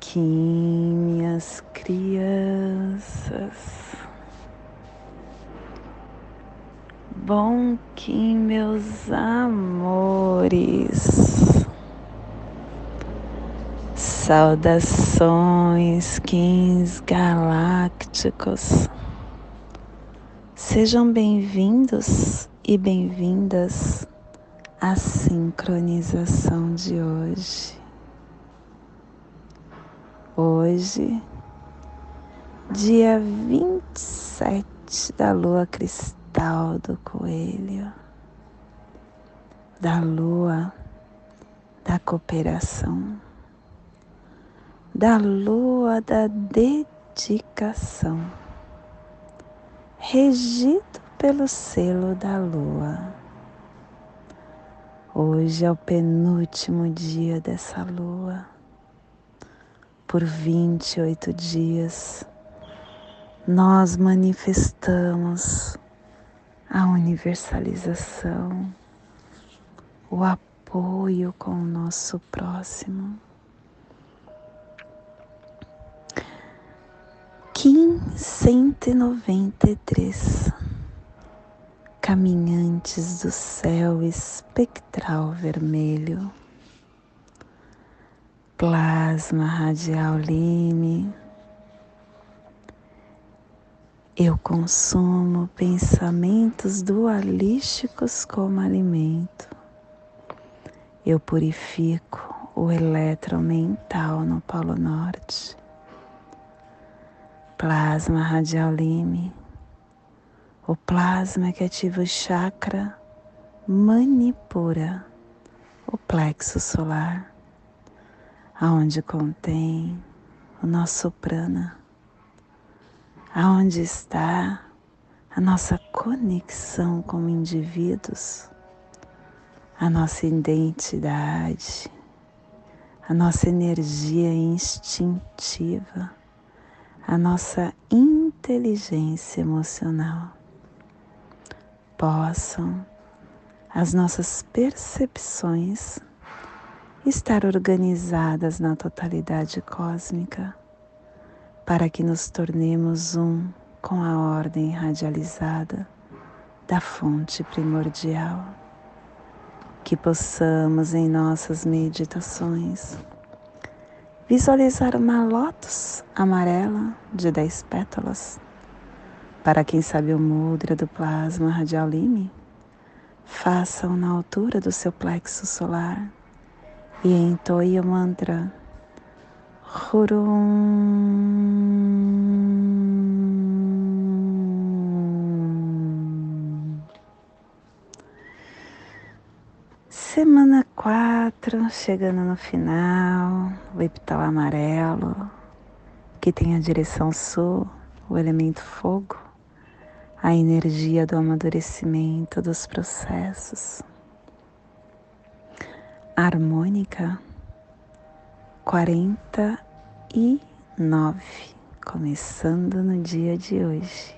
Kim, minhas crianças. Bom Kim, meus amores. Saudações, Kins galácticos. Sejam bem-vindos e bem-vindas à sincronização de hoje. Hoje, dia 27 da lua cristal do coelho, da lua da cooperação, da lua da dedicação, regido pelo selo da lua. Hoje é o penúltimo dia dessa lua por 28 dias, nós manifestamos a universalização, o apoio com o nosso próximo. Kim 193 Caminhantes do céu espectral vermelho plasma radial lime. Eu consumo pensamentos dualísticos como alimento. Eu purifico o elétron mental no Polo Norte. Plasma radial lime. O plasma que ativa o chakra manipura o plexo solar aonde contém o nosso prana, aonde está a nossa conexão como indivíduos, a nossa identidade, a nossa energia instintiva, a nossa inteligência emocional. Possam as nossas percepções estar organizadas na totalidade cósmica, para que nos tornemos um com a ordem radializada da fonte primordial, que possamos em nossas meditações visualizar uma lótus amarela de dez pétalas. Para quem sabe o mudra do plasma radial lime, façam na altura do seu plexo solar e entoie o mantra Hurum. Semana 4, chegando no final, o epital amarelo, que tem a direção sul, o elemento fogo, a energia do amadurecimento dos processos harmônica quarenta e nove, começando no dia de hoje.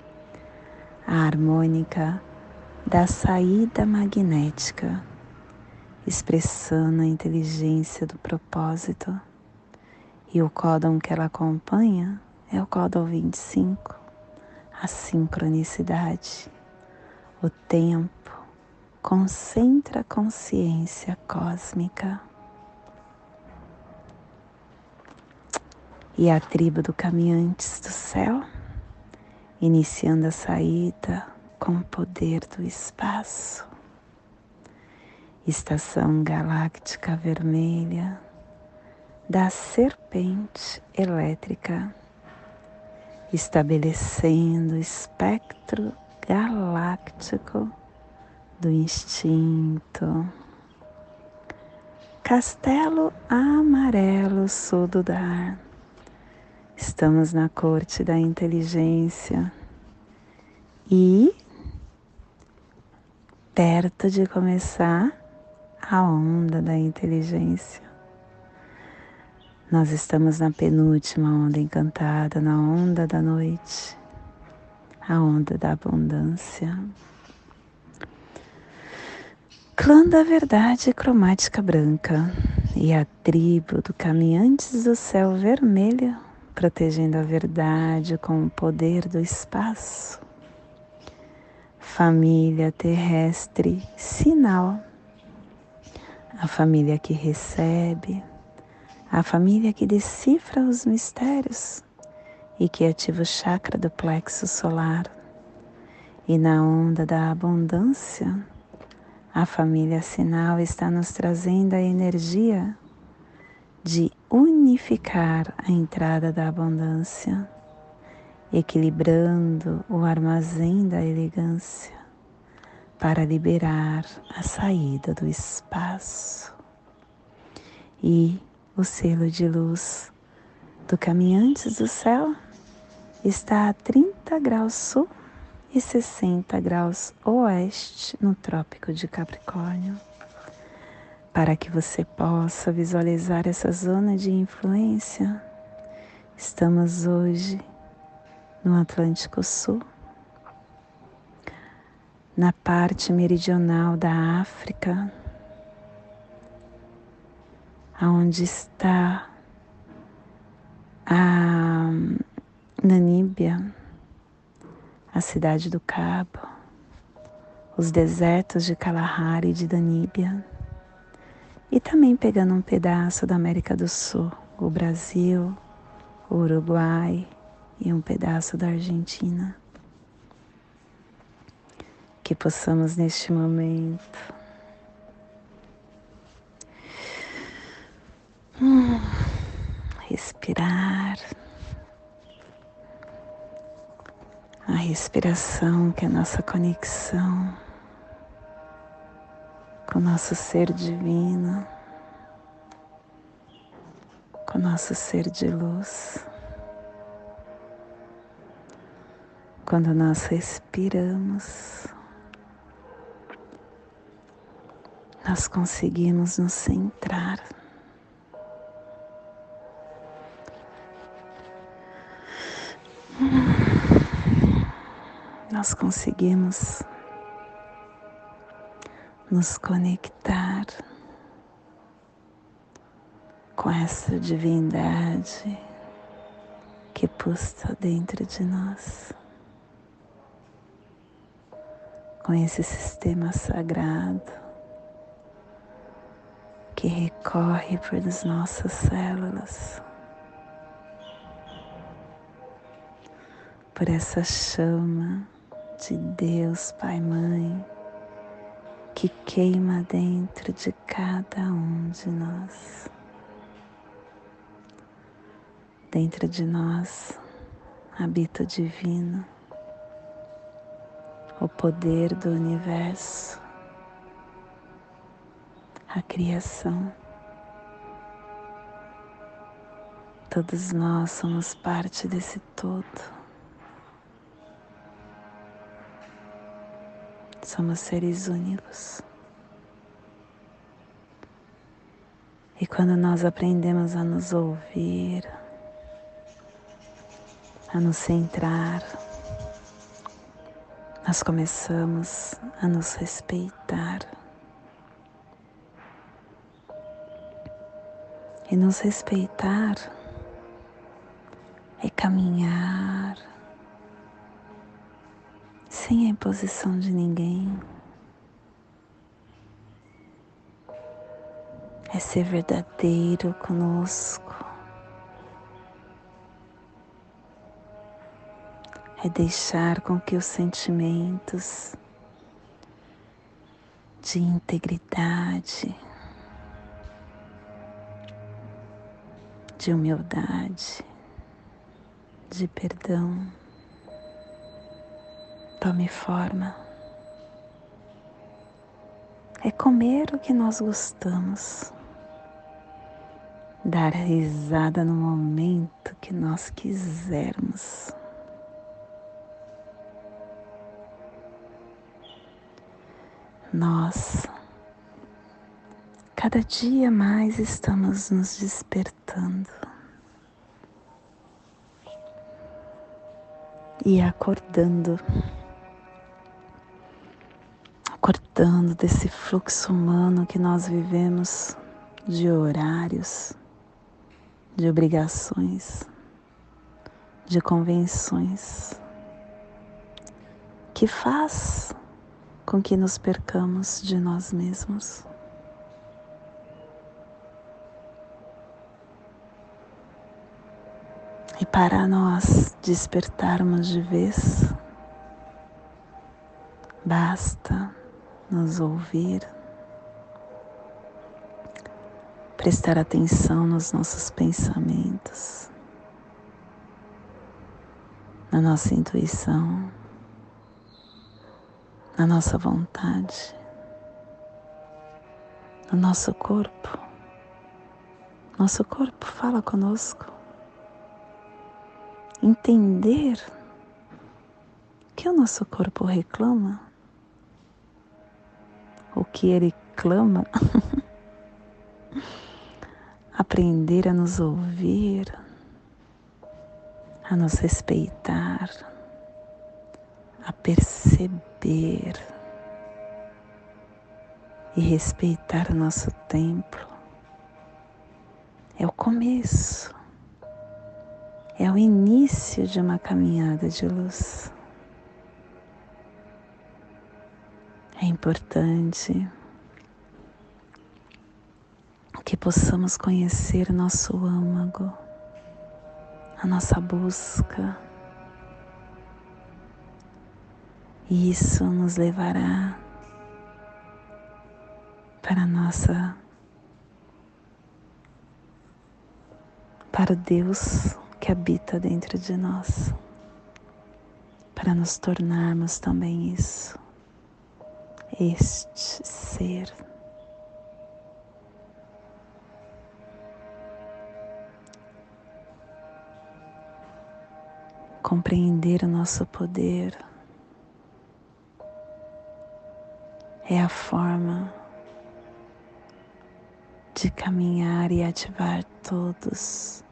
A harmônica da saída magnética, expressando a inteligência do propósito. E o códon que ela acompanha é o códon 25, a sincronicidade, o tempo concentra a consciência cósmica. E a tribo do Caminhantes do Céu, iniciando a saída com o poder do espaço. Estação galáctica vermelha da serpente elétrica, estabelecendo o espectro galáctico do instinto. Castelo amarelo sul dar. Estamos na corte da inteligência e perto de começar a onda da inteligência. Nós estamos na penúltima onda encantada, na onda da noite, a onda da abundância. Clã da Verdade Cromática Branca, e a tribo do Caminhantes do Céu Vermelho, protegendo a verdade com o poder do espaço. Família terrestre, sinal. A família que recebe, a família que decifra os mistérios e que ativa o chakra do plexo solar. E na onda da abundância, a família sinal está nos trazendo a energia de unificar a entrada da abundância, equilibrando o armazém da elegância para liberar a saída do espaço. E o selo de luz do Caminhantes do Céu está a 30 graus sul e 60 graus oeste no Trópico de Capricórnio. Para que você possa visualizar essa zona de influência, estamos hoje no Atlântico Sul, na parte meridional da África, aonde está a Namíbia a cidade do Cabo, os desertos de Kalahari e de Daníbia, e também pegando um pedaço da América do Sul, o Brasil, o Uruguai e um pedaço da Argentina. Que possamos neste momento hum, respirar. a respiração, que é a nossa conexão com o nosso ser divino, com o nosso ser de luz. Quando nós respiramos, nós conseguimos nos centrar. Nós conseguimos nos conectar com essa divindade que pulsa dentro de nós, com esse sistema sagrado que recorre por as nossas células. Por essa chama de Deus, Pai, Mãe, que queima dentro de cada um de nós. Dentro de nós habita o divino, o poder do universo, a criação. Todos nós somos parte desse todo. Somos seres únicos. E quando nós aprendemos a nos ouvir, a nos centrar, nós começamos a nos respeitar. E nos respeitar é caminhar sem a imposição de ninguém. É ser verdadeiro conosco. É deixar com que os sentimentos de integridade, de humildade, de perdão, tome forma. É comer o que nós gostamos, dar risada no momento que nós quisermos. Nós, cada dia mais estamos nos despertando e acordando acordando desse fluxo humano que nós vivemos de horários, de obrigações, de convenções, que faz com que nos percamos de nós mesmos. E para nós despertarmos de vez, basta nos ouvir, prestar atenção nos nossos pensamentos, na nossa intuição na nossa vontade, no nosso corpo. Nosso corpo fala conosco. Entender que o nosso corpo reclama, o que ele clama, aprender a nos ouvir, a nos respeitar a perceber e respeitar o nosso templo. É o começo, é o início de uma caminhada de luz. Importante que possamos conhecer nosso âmago, a nossa busca. E isso nos levará para nossa para o Deus que habita dentro de nós, para nos tornarmos também isso, este ser. Compreender o nosso poder é a forma de caminhar e ativar todos,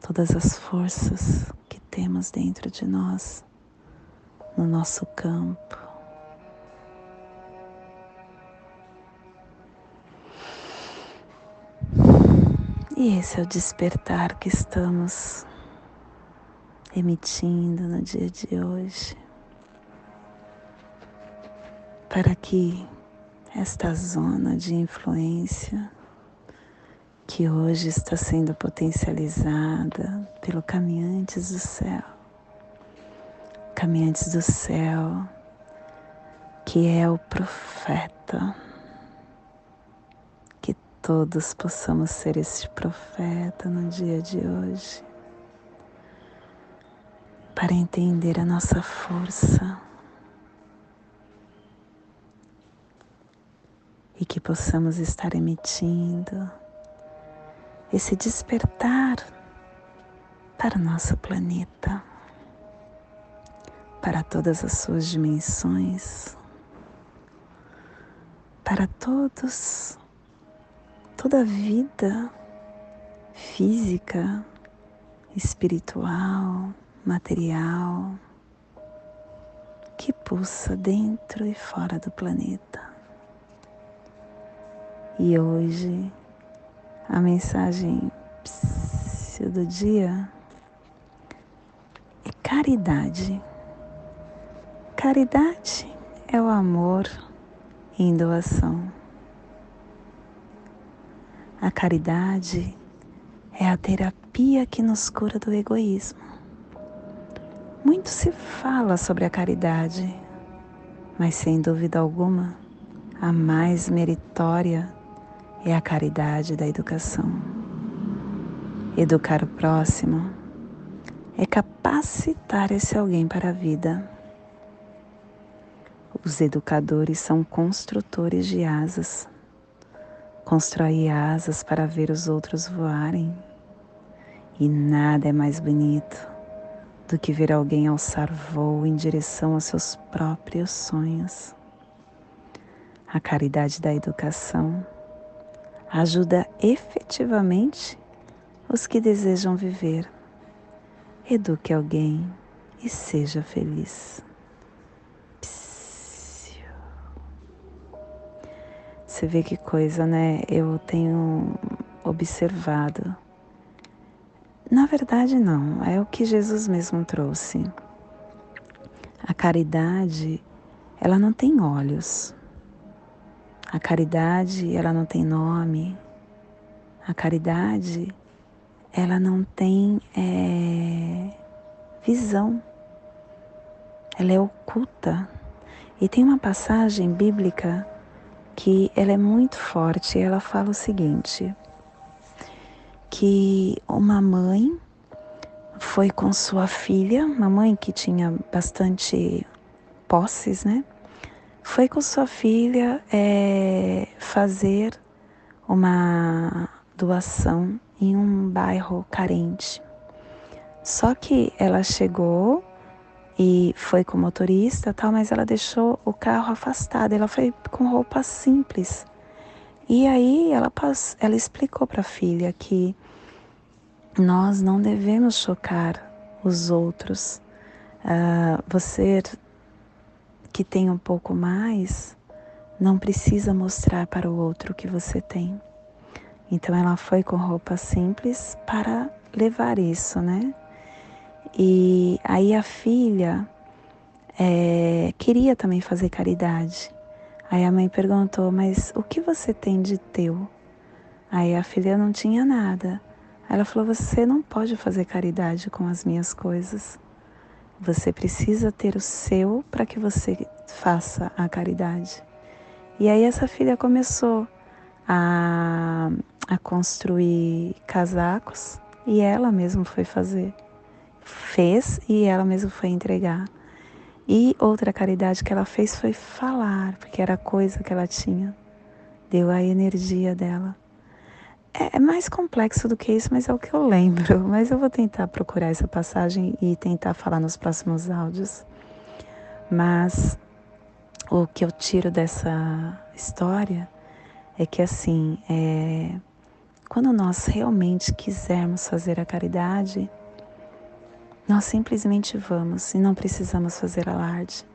todas as forças que temos dentro de nós, no nosso campo. E esse é o despertar que estamos emitindo no dia de hoje. Para que esta zona de influência que hoje está sendo potencializada pelo Caminhantes do Céu, Caminhantes do Céu, que é o profeta, todos possamos ser esse profeta no dia de hoje, para entender a nossa força. E que possamos estar emitindo esse despertar para o nosso planeta, para todas as suas dimensões, para todos, toda a vida física, espiritual, material, que pulsa dentro e fora do planeta. E hoje a mensagem do dia é caridade. Caridade é o amor em doação. A caridade é a terapia que nos cura do egoísmo. Muito se fala sobre a caridade, mas sem dúvida alguma, a mais meritória é a caridade da educação. Educar o próximo é capacitar esse alguém para a vida. Os educadores são construtores de asas. Constrói asas para ver os outros voarem. E nada é mais bonito do que ver alguém alçar voo em direção aos seus próprios sonhos. A caridade da educação ajuda efetivamente os que desejam viver. Eduque alguém e seja feliz. Você vê que coisa, né? Eu tenho observado. Na verdade, não, é o que Jesus mesmo trouxe. A caridade, ela não tem olhos. A caridade, ela não tem nome. A caridade, ela não tem é, visão. Ela é oculta. E tem uma passagem bíblica que ela é muito forte. Ela fala o seguinte: que uma mãe foi com sua filha, uma mãe que tinha bastante posses, né? Foi com sua filha é, fazer uma doação em um bairro carente. Só que ela chegou e foi com o motorista, tal, mas ela deixou o carro afastado. Ela foi com roupa simples. E aí ela, ela explicou para a filha que nós não devemos chocar os outros. Uh, você que tem um pouco mais, não precisa mostrar para o outro o que você tem. Então ela foi com roupa simples para levar isso, né? E aí a filha é, queria também fazer caridade. Aí a mãe perguntou: Mas o que você tem de teu? Aí a filha não tinha nada. Ela falou: Você não pode fazer caridade com as minhas coisas. Você precisa ter o seu para que você faça a caridade. E aí essa filha começou a, a construir casacos e ela mesma foi fazer. Fez e ela mesma foi entregar. E outra caridade que ela fez foi falar, porque era a coisa que ela tinha. Deu a energia dela. É, é mais complexo do que isso, mas é o que eu lembro. Mas eu vou tentar procurar essa passagem e tentar falar nos próximos áudios. Mas o que eu tiro dessa história é que assim, é, quando nós realmente quisermos fazer a caridade, nós simplesmente vamos e não precisamos fazer alarde.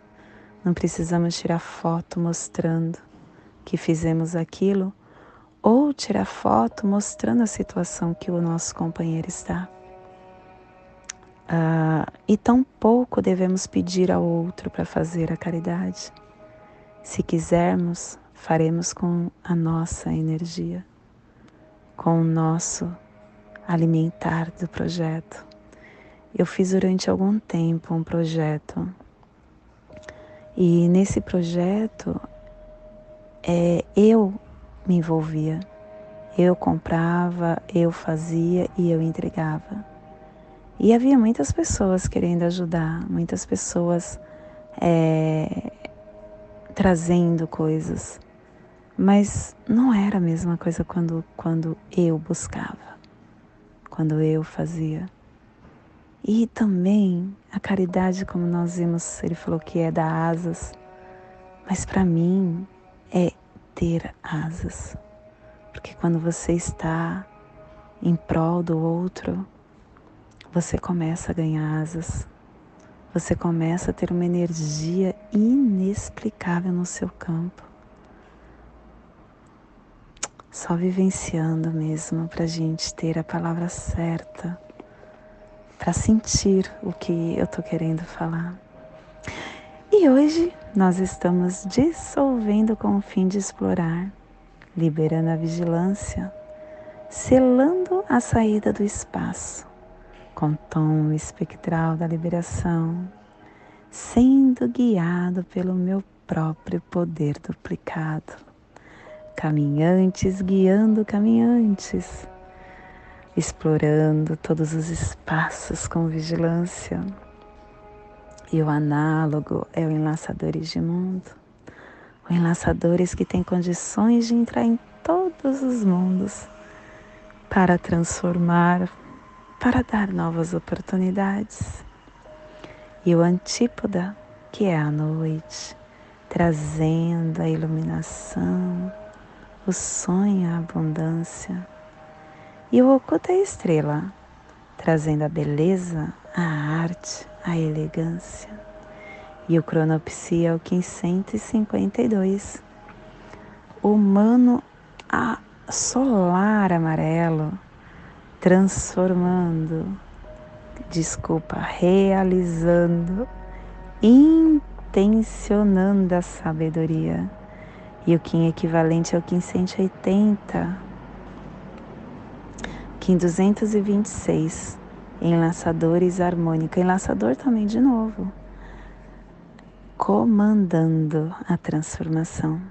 Não precisamos tirar foto mostrando que fizemos aquilo ou tirar foto mostrando a situação que o nosso companheiro está. Uh, e tampouco devemos pedir ao outro para fazer a caridade. Se quisermos, faremos com a nossa energia, com o nosso alimentar do projeto. Eu fiz durante algum tempo um projeto e nesse projeto é, eu me envolvia. Eu comprava, eu fazia e eu entregava. E havia muitas pessoas querendo ajudar, muitas pessoas é, trazendo coisas, mas não era a mesma coisa quando, quando eu buscava, quando eu fazia. E também a caridade, como nós vimos, ele falou que é dar asas, mas para mim é ter asas. Porque quando você está em prol do outro, você começa a ganhar asas. Você começa a ter uma energia inexplicável no seu campo. Só vivenciando mesmo para a gente ter a palavra certa para sentir o que eu estou querendo falar. E hoje nós estamos dissolvendo com o fim de explorar, liberando a vigilância, selando a saída do espaço, com tom espectral da liberação, sendo guiado pelo meu próprio poder duplicado. Caminhantes guiando caminhantes explorando todos os espaços com vigilância. E o análogo é o enlaçadores de mundo, o enlaçadores que tem condições de entrar em todos os mundos para transformar, para dar novas oportunidades. E o antípoda, que é a noite, trazendo a iluminação, o sonho, a abundância e o oculto tá é a estrela, trazendo a beleza, a arte, a elegância. E o cronopsia é o 552. Humano a solar amarelo, transformando, desculpa, realizando, intencionando a sabedoria. E o Kim equivalente é ao 580, Aqui em 226, enlaçadores harmônica, enlaçador também de novo, comandando a transformação.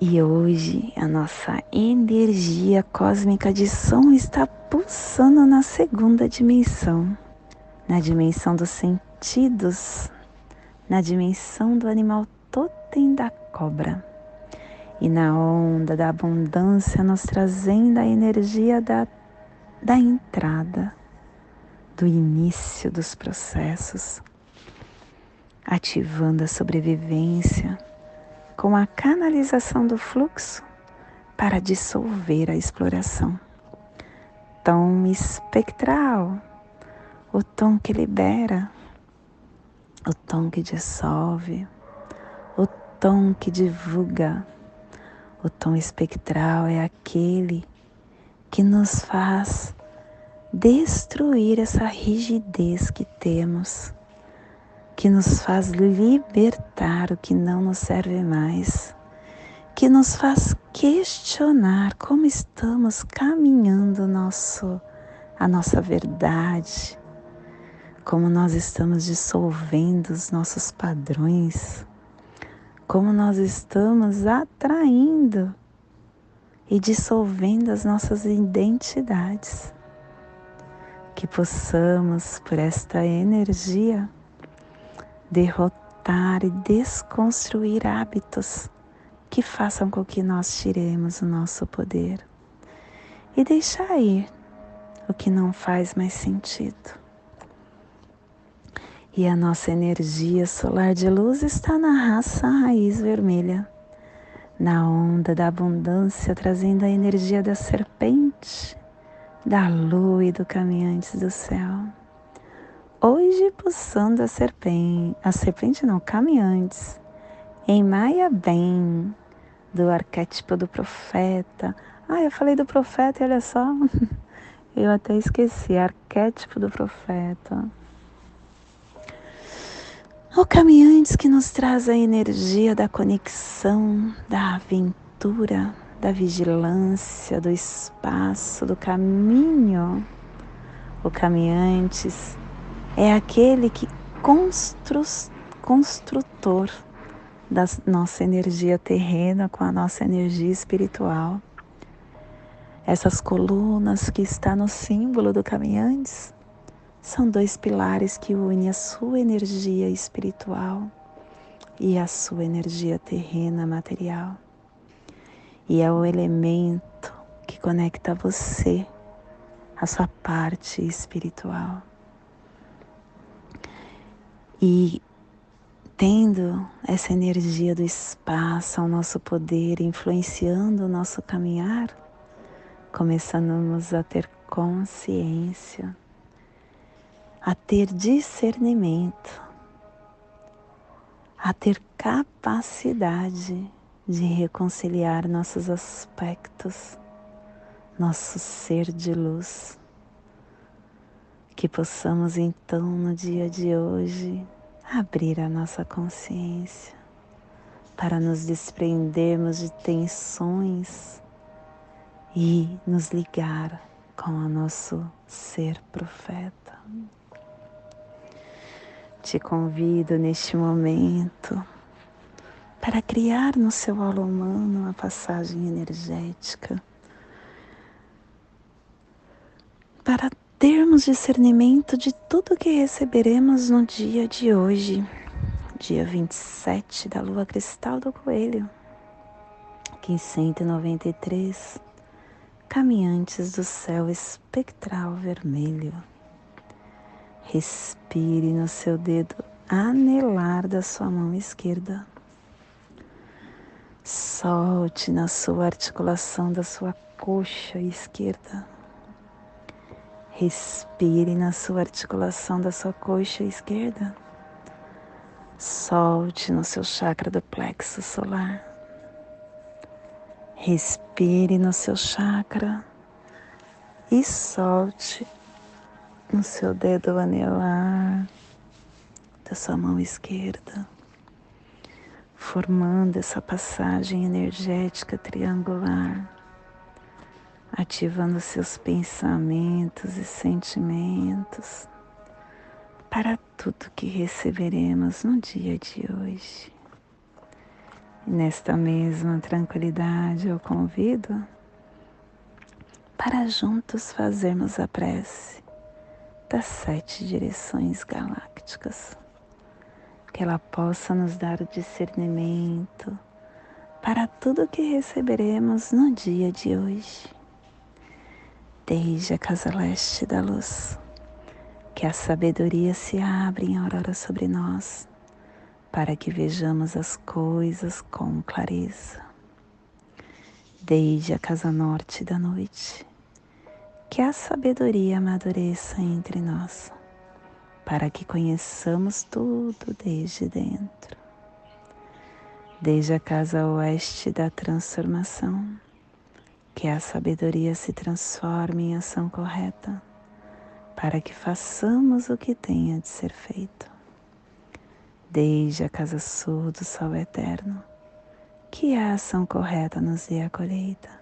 E hoje a nossa energia cósmica de som está pulsando na segunda dimensão, na dimensão dos sentidos, na dimensão do animal totem da cobra. E na onda da abundância, nos trazendo a energia da, da entrada, do início dos processos, ativando a sobrevivência com a canalização do fluxo para dissolver a exploração. Tom espectral, o tom que libera, o tom que dissolve, o tom que divulga. O tom espectral é aquele que nos faz destruir essa rigidez que temos que nos faz libertar o que não nos serve mais, que nos faz questionar como estamos caminhando nosso, a nossa verdade, como nós estamos dissolvendo os nossos padrões, como nós estamos atraindo e dissolvendo as nossas identidades. Que possamos, por esta energia, derrotar e desconstruir hábitos que façam com que nós tiremos o nosso poder e deixar ir o que não faz mais sentido. E a nossa energia solar de luz está na raça raiz vermelha, na onda da abundância, trazendo a energia da serpente, da lua e do caminhante do céu. Hoje pulsando a serpente, a serpente não, caminhantes, em Maia Bem, do arquétipo do profeta. Ah, eu falei do profeta e olha só, eu até esqueci, arquétipo do profeta. O caminhantes que nos traz a energia da conexão, da aventura, da vigilância, do espaço, do caminho. O caminhantes é aquele que constru, construtor da nossa energia terrena com a nossa energia espiritual. Essas colunas que está no símbolo do caminhantes são dois pilares que unem a sua energia espiritual e a sua energia terrena material. E é o elemento que conecta você à sua parte espiritual. E tendo essa energia do espaço ao nosso poder, influenciando o nosso caminhar, começamos a ter consciência, a ter discernimento, a ter capacidade de reconciliar nossos aspectos, nosso ser de luz que possamos então no dia de hoje abrir a nossa consciência para nos desprendermos de tensões e nos ligar com o nosso ser profeta. Te convido neste momento para criar no seu aula humano uma passagem energética para termos discernimento de tudo que receberemos no dia de hoje, dia 27 da lua cristal do coelho, que 193 caminhantes do céu espectral vermelho. Respire no seu dedo anelar da sua mão esquerda. Solte na sua articulação da sua coxa esquerda. Respire na sua articulação da sua coxa esquerda. Solte no seu chakra do plexo solar. Respire no seu chakra e solte no seu dedo anelar da sua mão esquerda, formando essa passagem energética triangular, ativando seus pensamentos e sentimentos para tudo que receberemos no dia de hoje. E nesta mesma tranquilidade eu convido para juntos fazermos a prece das sete direções galácticas, que ela possa nos dar o discernimento para tudo que receberemos no dia de hoje. Desde a casa leste da luz que a sabedoria se abra em aurora sobre nós, para que vejamos as coisas com clareza. Desde a casa norte da noite, que a sabedoria amadureça entre nós, para que conheçamos tudo desde dentro. Desde a casa oeste da transformação, que a sabedoria se transforme em ação correta para que façamos o que tenha de ser feito. Desde a casa sul do sol eterno, que a ação correta nos dê a colheita,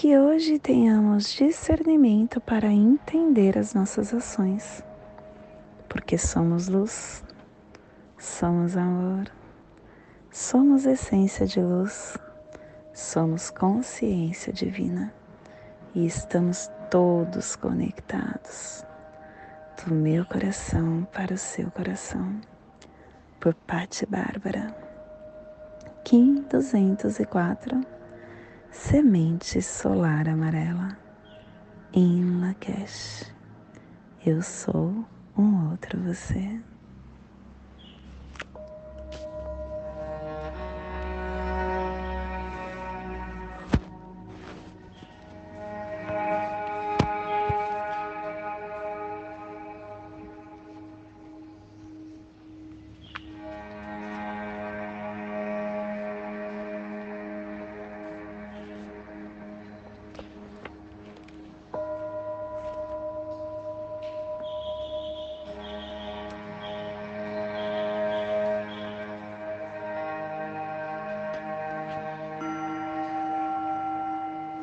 Que hoje tenhamos discernimento para entender as nossas ações, porque somos luz, somos amor, somos essência de luz, somos consciência divina e estamos todos conectados do meu coração para o seu coração, por Patti Bárbara. Kim 204 Semente Solar Amarela em Lakesh. Eu sou um outro você.